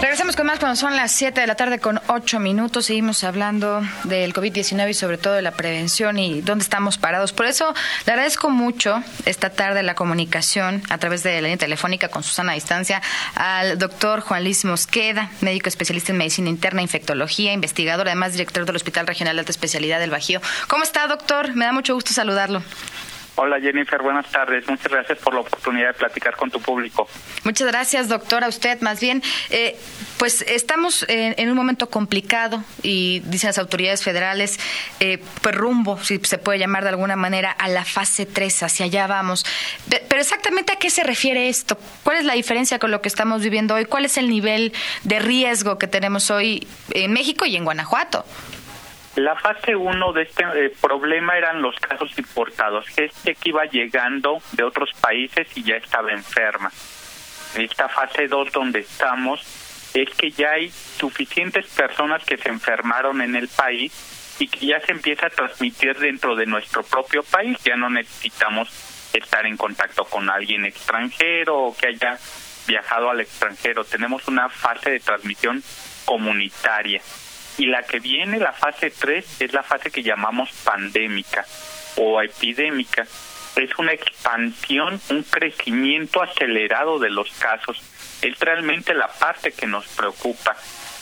Regresamos con más cuando son las 7 de la tarde con 8 minutos. Seguimos hablando del COVID-19 y sobre todo de la prevención y dónde estamos parados. Por eso le agradezco mucho esta tarde la comunicación a través de la línea telefónica con Susana a distancia al doctor Juan Luis Mosqueda, médico especialista en medicina interna, infectología, investigador, además director del Hospital Regional de Alta Especialidad del Bajío. ¿Cómo está, doctor? Me da mucho gusto saludarlo. Hola Jennifer, buenas tardes. Muchas gracias por la oportunidad de platicar con tu público. Muchas gracias, doctor, a usted más bien. Eh, pues estamos en, un momento complicado y dicen las autoridades federales, eh, pues rumbo, si se puede llamar de alguna manera, a la fase 3, hacia allá vamos. Pero exactamente a qué se refiere esto? ¿Cuál es la diferencia con lo que estamos viviendo hoy? ¿Cuál es el nivel de riesgo que tenemos hoy en México y en Guanajuato? La fase 1 de este eh, problema eran los casos importados, gente que iba llegando de otros países y ya estaba enferma. Esta fase 2 donde estamos es que ya hay suficientes personas que se enfermaron en el país y que ya se empieza a transmitir dentro de nuestro propio país. Ya no necesitamos estar en contacto con alguien extranjero o que haya viajado al extranjero. Tenemos una fase de transmisión comunitaria. Y la que viene, la fase 3, es la fase que llamamos pandémica o epidémica. Es una expansión, un crecimiento acelerado de los casos. Es realmente la parte que nos preocupa.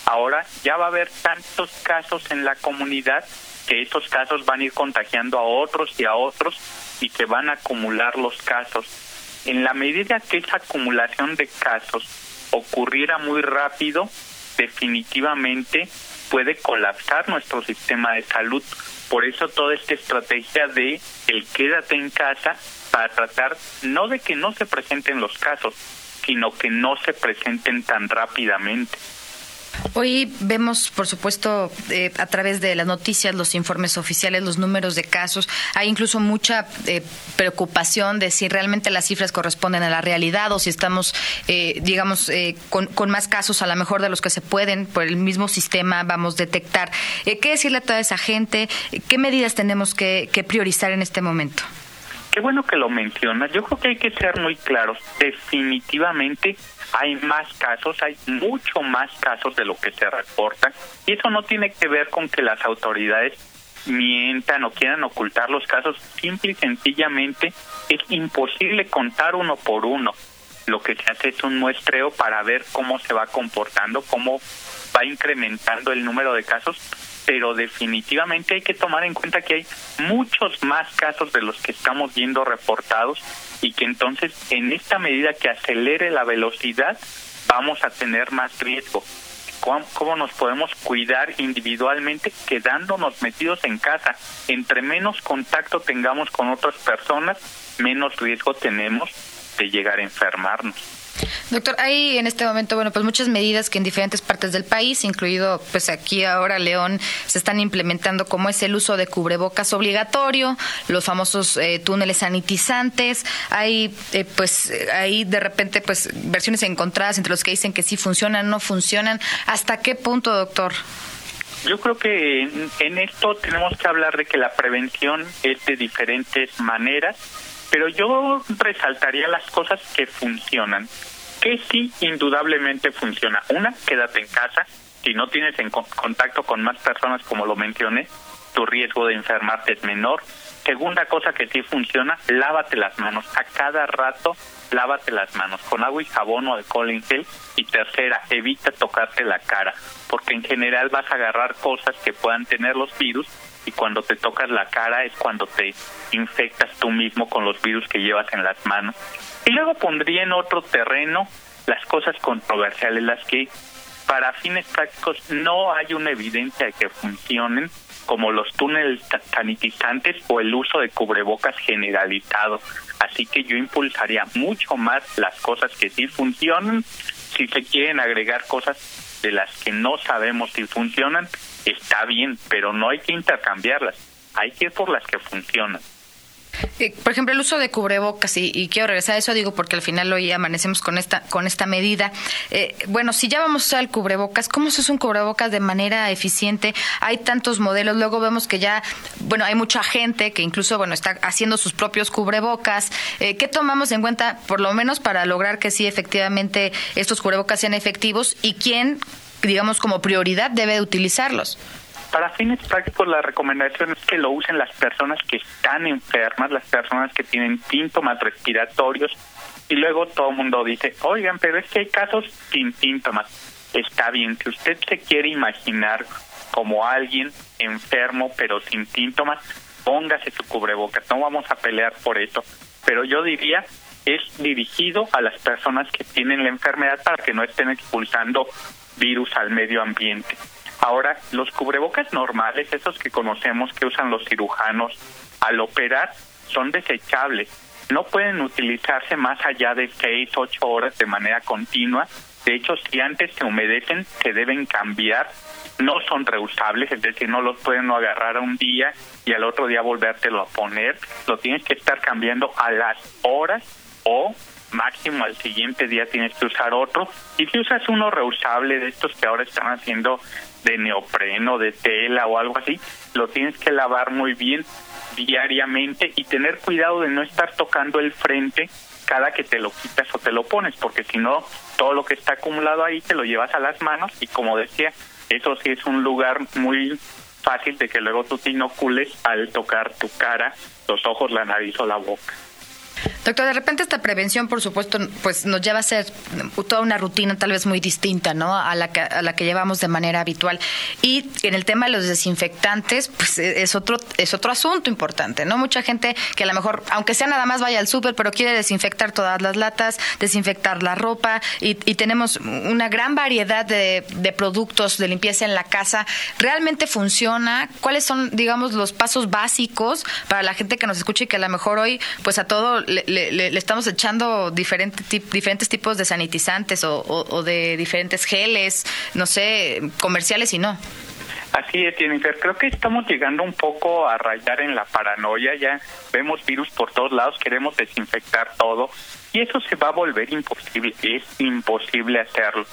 Ahora ya va a haber tantos casos en la comunidad que esos casos van a ir contagiando a otros y a otros y se van a acumular los casos. En la medida que esa acumulación de casos ocurriera muy rápido, definitivamente puede colapsar nuestro sistema de salud. Por eso toda esta estrategia de el quédate en casa para tratar no de que no se presenten los casos, sino que no se presenten tan rápidamente. Hoy vemos, por supuesto, eh, a través de las noticias, los informes oficiales, los números de casos. Hay incluso mucha eh, preocupación de si realmente las cifras corresponden a la realidad o si estamos, eh, digamos, con, más casos a lo mejor de los que se pueden por el mismo sistema vamos a detectar. ¿Qué decirle a toda esa gente? ¿Qué medidas tenemos que, que priorizar en este momento? Qué bueno que lo mencionas. Yo creo que hay que ser muy claros. Definitivamente hay más casos, hay mucho más casos de lo que se reportan. Y eso no tiene que ver con que las autoridades mientan o quieran ocultar los casos. Simple y sencillamente es imposible contar uno por uno. Lo que se hace es un muestreo para ver cómo se va comportando, cómo va incrementando el número de casos pero definitivamente hay que tomar en cuenta que hay muchos más casos de los que estamos viendo reportados y que entonces en esta medida que acelere la velocidad vamos a tener más riesgo. ¿Cómo, nos podemos cuidar individualmente quedándonos metidos en casa? Entre menos contacto tengamos con otras personas, menos riesgo tenemos de llegar a enfermarnos. Doctor, hay en este momento, bueno, pues muchas medidas que en diferentes partes del país, incluido pues aquí ahora León, se están implementando, como es el uso de cubrebocas obligatorio, los famosos eh, túneles sanitizantes, hay eh, pues ahí de repente pues versiones encontradas entre los que dicen que sí funcionan, no funcionan. ¿Hasta qué punto, doctor? Yo creo que en esto tenemos que hablar de que la prevención es de diferentes maneras pero yo resaltaría las cosas que funcionan, que sí indudablemente funciona. Una, quédate en casa, si no tienes en contacto con más personas como lo mencioné, tu riesgo de enfermarte es menor. Segunda cosa que sí funciona, lávate las manos. A cada rato, lávate las manos con agua y jabón o alcohol en gel. Y tercera, evita tocarte la cara, porque en general vas a agarrar cosas que puedan tener los virus y cuando te tocas la cara es cuando te infectas tú mismo con los virus que llevas en las manos. Y luego pondría en otro terreno las cosas controversiales, las que para fines prácticos no hay una evidencia de que funcionen, como los túneles sanitizantes o el uso de cubrebocas generalizado. Así que yo impulsaría mucho más las cosas que sí funcionan. Si se quieren agregar cosas de las que no sabemos si funcionan, está bien, pero no hay que intercambiarlas, hay que ir por las que funcionan. Eh, por ejemplo, el uso de cubrebocas, y, quiero regresar a eso, digo, porque al final hoy amanecemos con esta, con esta medida. Eh, bueno, si ya vamos a usar el cubrebocas, ¿cómo se usa un cubrebocas de manera eficiente? Hay tantos modelos, luego vemos que ya, bueno, hay mucha gente que incluso, bueno, está haciendo sus propios cubrebocas. Eh, ¿Qué tomamos en cuenta, por lo menos, para lograr que sí, efectivamente, estos cubrebocas sean efectivos y quién, digamos, como prioridad debe utilizarlos? Para fines prácticos, la recomendación es que lo usen las personas que están enfermas, las personas que tienen síntomas respiratorios, y luego todo el mundo dice, oigan, pero es que hay casos sin síntomas. Está bien, si usted se quiere imaginar como alguien enfermo pero sin síntomas, póngase su cubrebocas, no vamos a pelear por eso, pero yo diría es dirigido a las personas que tienen la enfermedad para que no estén expulsando virus al medio ambiente. Ahora, los cubrebocas normales, esos que conocemos que usan los cirujanos al operar, son desechables. No pueden utilizarse más allá de 6, 8 horas de manera continua. De hecho, si antes se humedecen, se deben cambiar. No son reusables, es decir, no los pueden agarrar un día y al otro día volvértelo a poner. Lo tienes que estar cambiando a las horas o máximo al siguiente día tienes que usar otro. Y si usas uno reusable de estos que ahora están haciendo de neopreno, de tela o algo así, lo tienes que lavar muy bien diariamente y tener cuidado de no estar tocando el frente cada que te lo quitas o te lo pones, porque si no, todo lo que está acumulado ahí te lo llevas a las manos y como decía, eso sí es un lugar muy fácil de que luego tú te inocules al tocar tu cara, los ojos, la nariz o la boca. Doctor, de repente esta prevención, por supuesto, pues nos lleva a ser toda una rutina tal vez muy distinta, ¿no? A la que, a la que llevamos de manera habitual. Y en el tema de los desinfectantes, pues e, es otro es otro asunto importante, ¿no? Mucha gente que a lo mejor, aunque sea nada más vaya al súper, pero quiere desinfectar todas las latas, desinfectar la ropa y, tenemos una gran variedad de, de productos de limpieza en la casa. ¿Realmente funciona? ¿Cuáles son, digamos, los pasos básicos para la gente que nos escucha y que a lo mejor hoy, pues a todo le, estamos echando diferentes diferentes tipos de sanitizantes o, de diferentes geles, no sé, comerciales y no. Así es, Jennifer. Creo que estamos llegando un poco a rayar en la paranoia. Ya vemos virus por todos lados, queremos desinfectar todo y eso se va a volver imposible. Es imposible hacerlo.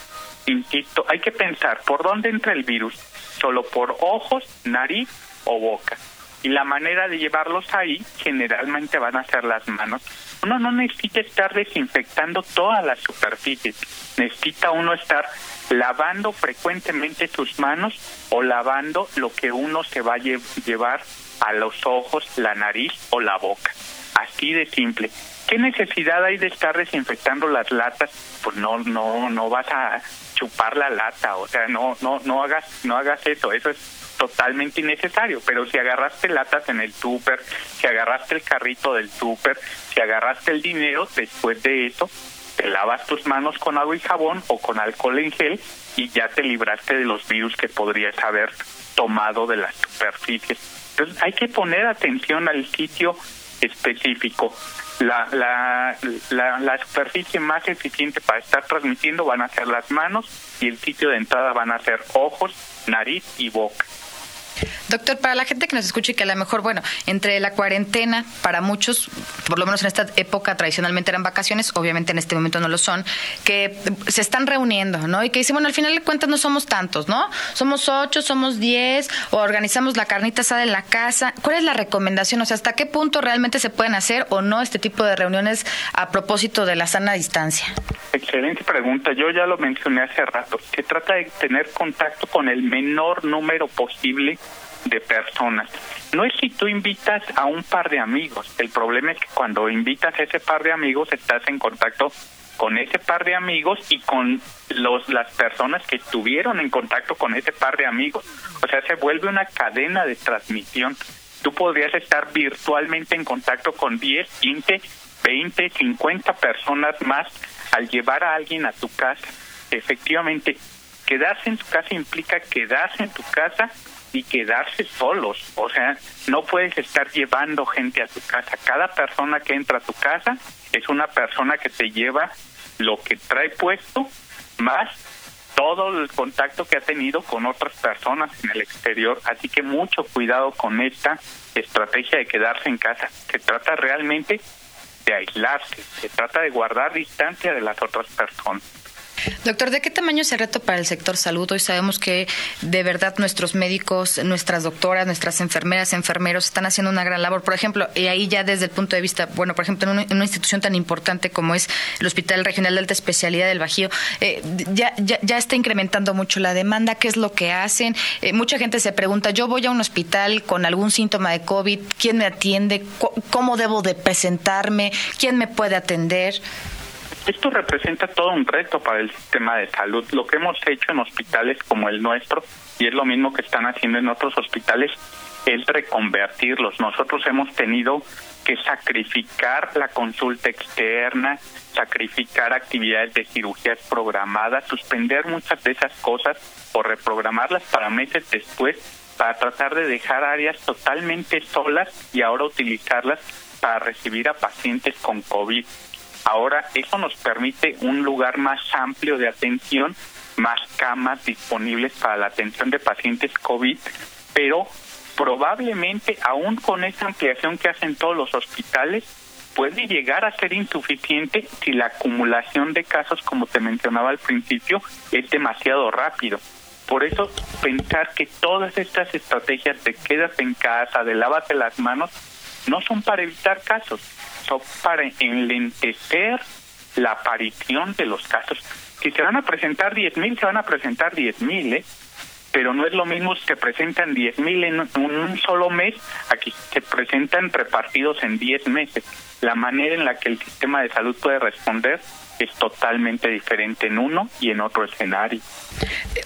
Insisto, hay que pensar por dónde entra el virus. Solo por ojos, nariz o boca y la manera de llevarlos ahí generalmente van a ser las manos. Uno no necesita estar desinfectando todas las superficies, necesita uno estar lavando frecuentemente sus manos o lavando lo que uno se va a llevar a los ojos, la nariz o la boca. Así de simple. ¿Qué necesidad hay de estar desinfectando las latas? Pues no, no, no vas a chupar la lata, o sea, no, no, no hagas, no hagas eso. Eso es totalmente innecesario, pero si agarraste latas en el súper, si agarraste el carrito del súper, si agarraste el dinero, después de eso, te lavas tus manos con agua y jabón o con alcohol en gel y ya te libraste de los virus que podrías haber tomado de las superficies. Entonces hay que poner atención al sitio específico. La, la, la, la superficie más eficiente para estar transmitiendo van a ser las manos y el sitio de entrada van a ser ojos, nariz y boca. Doctor, para la gente que nos escucha y que a lo mejor, bueno, entre la cuarentena, para muchos, por lo menos en esta época tradicionalmente eran vacaciones, obviamente en este momento no lo son, que se están reuniendo, ¿no? Y que dicen, bueno, al final de cuentas no somos tantos, ¿no? Somos ocho, somos diez, o organizamos la carnita asada en la casa. ¿Cuál es la recomendación? O sea, ¿hasta qué punto realmente se pueden hacer o no este tipo de reuniones a propósito de la sana distancia? Excelente pregunta. Yo ya lo mencioné hace rato. Se trata de tener contacto con el menor número posible de personas. No es si tú invitas a un par de amigos, el problema es que cuando invitas a ese par de amigos estás en contacto con ese par de amigos y con los las personas que estuvieron en contacto con ese par de amigos. O sea, se vuelve una cadena de transmisión. Tú podrías estar virtualmente en contacto con 10, 15, 20, 50 personas más al llevar a alguien a tu casa. Efectivamente, quedarse en tu casa implica quedarse en tu casa y quedarse solos. O sea, no puedes estar llevando gente a tu casa. Cada persona que entra a tu casa es una persona que te lleva lo que trae puesto más todo el contacto que ha tenido con otras personas en el exterior. Así que mucho cuidado con esta estrategia de quedarse en casa. Se trata realmente de aislarse, se trata de guardar distancia de las otras personas. Doctor, ¿de qué tamaño es el reto para el sector salud? Hoy sabemos que de verdad nuestros médicos, nuestras doctoras, nuestras enfermeras, enfermeros están haciendo una gran labor. Por ejemplo, y ahí ya desde el punto de vista, bueno, por ejemplo, en una, institución tan importante como es el Hospital Regional de Alta Especialidad del Bajío, eh, ya, ya, está incrementando mucho la demanda. ¿Qué es lo que hacen? Eh, mucha gente se pregunta, yo voy a un hospital con algún síntoma de COVID, ¿quién me atiende? ¿Cómo debo de presentarme? ¿Quién me puede atender? Esto representa todo un reto para el sistema de salud. Lo que hemos hecho en hospitales como el nuestro, y es lo mismo que están haciendo en otros hospitales, es reconvertirlos. Nosotros hemos tenido que sacrificar la consulta externa, sacrificar actividades de cirugías programadas, suspender muchas de esas cosas o reprogramarlas para meses después para tratar de dejar áreas totalmente solas y ahora utilizarlas para recibir a pacientes con COVID. Ahora, eso nos permite un lugar más amplio de atención, más camas disponibles para la atención de pacientes COVID, pero probablemente aún con esa ampliación que hacen todos los hospitales, puede llegar a ser insuficiente si la acumulación de casos, como te mencionaba al principio, es demasiado rápido. Por eso, pensar que todas estas estrategias de quédate en casa, de lávate las manos, no son para evitar casos, para enlentecer la aparición de los casos. Si se van a presentar 10.000, se van a presentar 10.000, ¿eh? pero no es lo mismo si se presentan 10.000 en un solo mes, aquí se presentan repartidos en 10 meses. La manera en la que el sistema de salud puede responder es totalmente diferente en uno y en otro escenario.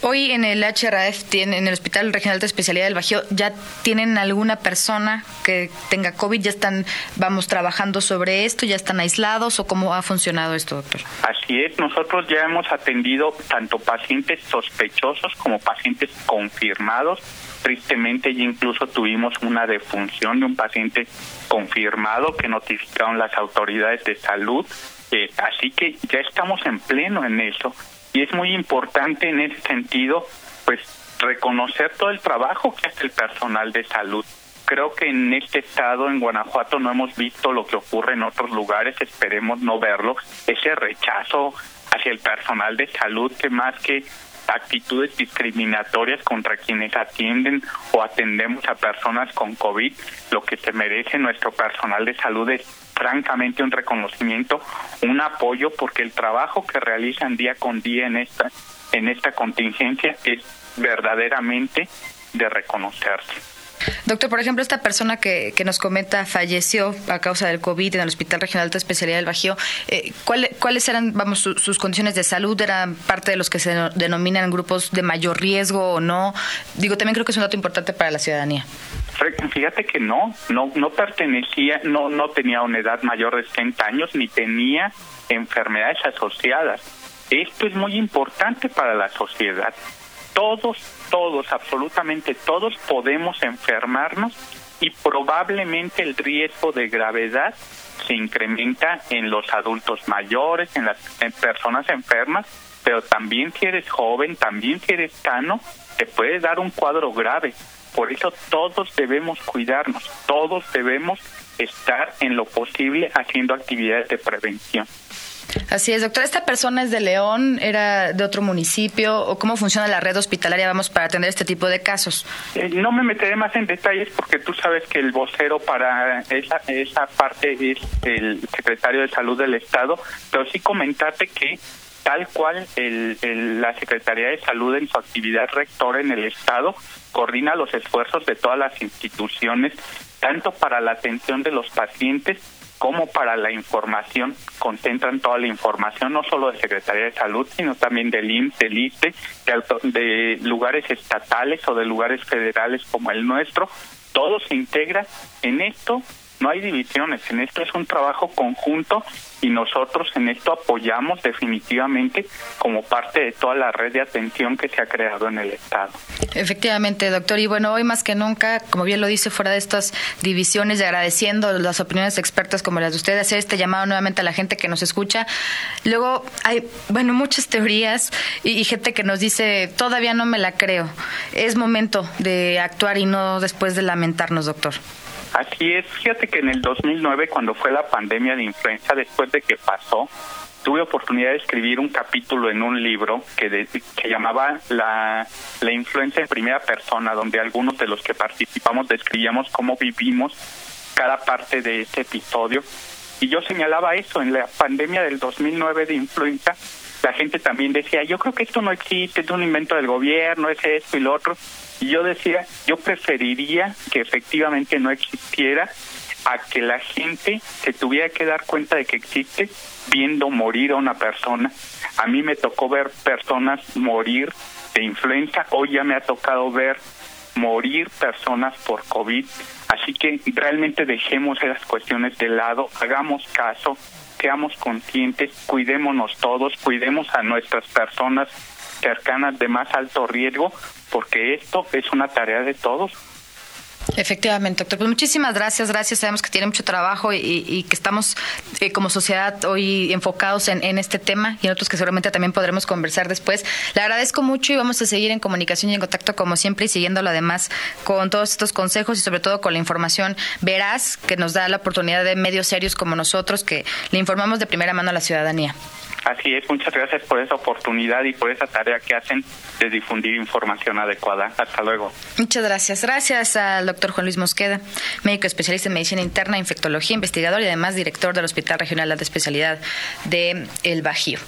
Hoy en el HRAF, en el Hospital Regional de Especialidad del Bajío, ¿ya tienen alguna persona que tenga COVID? ¿Ya están, vamos, trabajando sobre esto? ¿Ya están aislados o cómo ha funcionado esto, doctor? Así es, nosotros ya hemos atendido tanto pacientes sospechosos como pacientes confirmados. Tristemente ya incluso tuvimos una defunción de un paciente confirmado que notificaron las autoridades de salud eh, así que ya estamos en pleno en eso y es muy importante en ese sentido, pues reconocer todo el trabajo que hace el personal de salud. Creo que en este estado, en Guanajuato, no hemos visto lo que ocurre en otros lugares, esperemos no verlo, ese rechazo hacia el personal de salud que más que actitudes discriminatorias contra quienes atienden o atendemos a personas con COVID, lo que se merece nuestro personal de salud es francamente un reconocimiento, un apoyo, porque el trabajo que realizan día con día en esta, en esta contingencia es verdaderamente de reconocerse. Doctor, por ejemplo, esta persona que, que, nos comenta falleció a causa del COVID en el Hospital Regional de Alta Especialidad del Bajío. Eh, ¿Cuáles eran, vamos, sus condiciones de salud? ¿Eran parte de los que se denominan grupos de mayor riesgo o no? Digo, también creo que es un dato importante para la ciudadanía. Fíjate que no, no, no pertenecía, no, no tenía una edad mayor de 60 años ni tenía enfermedades asociadas. Esto es muy importante para la sociedad. Todos, todos, absolutamente todos podemos enfermarnos y probablemente el riesgo de gravedad se incrementa en los adultos mayores, en las personas enfermas, pero también si eres joven, también si eres sano, te puede dar un cuadro grave. Por eso todos debemos cuidarnos, todos debemos estar en lo posible haciendo actividades de prevención. Así es, doctor. ¿Esta persona es de León? ¿Era de otro municipio? ¿O cómo funciona la red hospitalaria, vamos, para atender este tipo de casos? Eh, no me meteré más en detalles porque tú sabes que el vocero para esa, esa parte es el secretario de Salud del Estado, pero sí comentarte que tal cual el, la Secretaría de Salud en su actividad rectora en el Estado coordina los esfuerzos de todas las instituciones, tanto para la atención de los pacientes como para la información, concentran toda la información, no solo de Secretaría de Salud, sino también del IMSS, del ISTE, de, de lugares estatales o de lugares federales como el nuestro. Todo se integra en esto no hay divisiones, en esto es un trabajo conjunto y nosotros en esto apoyamos definitivamente como parte de toda la red de atención que se ha creado en el Estado. Efectivamente, doctor. Y bueno, hoy más que nunca, como bien lo dice, fuera de estas divisiones y agradeciendo las opiniones expertas como las de usted, hacer este llamado nuevamente a la gente que nos escucha. Luego hay, bueno, muchas teorías y, y gente que nos dice, todavía no me la creo. Es momento de actuar y no después de lamentarnos, doctor. Así es, fíjate que en el 2009, cuando fue la pandemia de influenza, después de que pasó, tuve oportunidad de escribir un capítulo en un libro que se llamaba la, la influencia en primera persona, donde algunos de los que participamos describíamos cómo vivimos cada parte de este episodio. Y yo señalaba eso, en la pandemia del 2009 de influenza, la gente también decía, yo creo que esto no existe, es un invento del gobierno, es esto y lo otro. Y yo decía, yo preferiría que efectivamente no existiera a que la gente se tuviera que dar cuenta de que existe viendo morir a una persona. A mí me tocó ver personas morir de influenza, hoy ya me ha tocado ver morir personas por COVID. Así que realmente dejemos esas cuestiones de lado, hagamos caso, seamos conscientes, cuidémonos todos, cuidemos a nuestras personas cercanas de más alto riesgo, porque esto es una tarea de todos. Efectivamente, doctor. Pues muchísimas gracias, gracias. Sabemos que tiene mucho trabajo y, que estamos eh, como sociedad hoy enfocados en, este tema y en otros que seguramente también podremos conversar después. Le agradezco mucho y vamos a seguir en comunicación y en contacto como siempre y siguiéndolo además con todos estos consejos y sobre todo con la información veraz que nos da la oportunidad de medios serios como nosotros que le informamos de primera mano a la ciudadanía. Así es, muchas gracias por esa oportunidad y por esa tarea que hacen de difundir información adecuada. Hasta luego. Muchas gracias. Gracias al doctor Juan Luis Mosqueda, médico especialista en medicina interna, infectología, investigador y además director del Hospital Regional de Especialidad de El Bajío.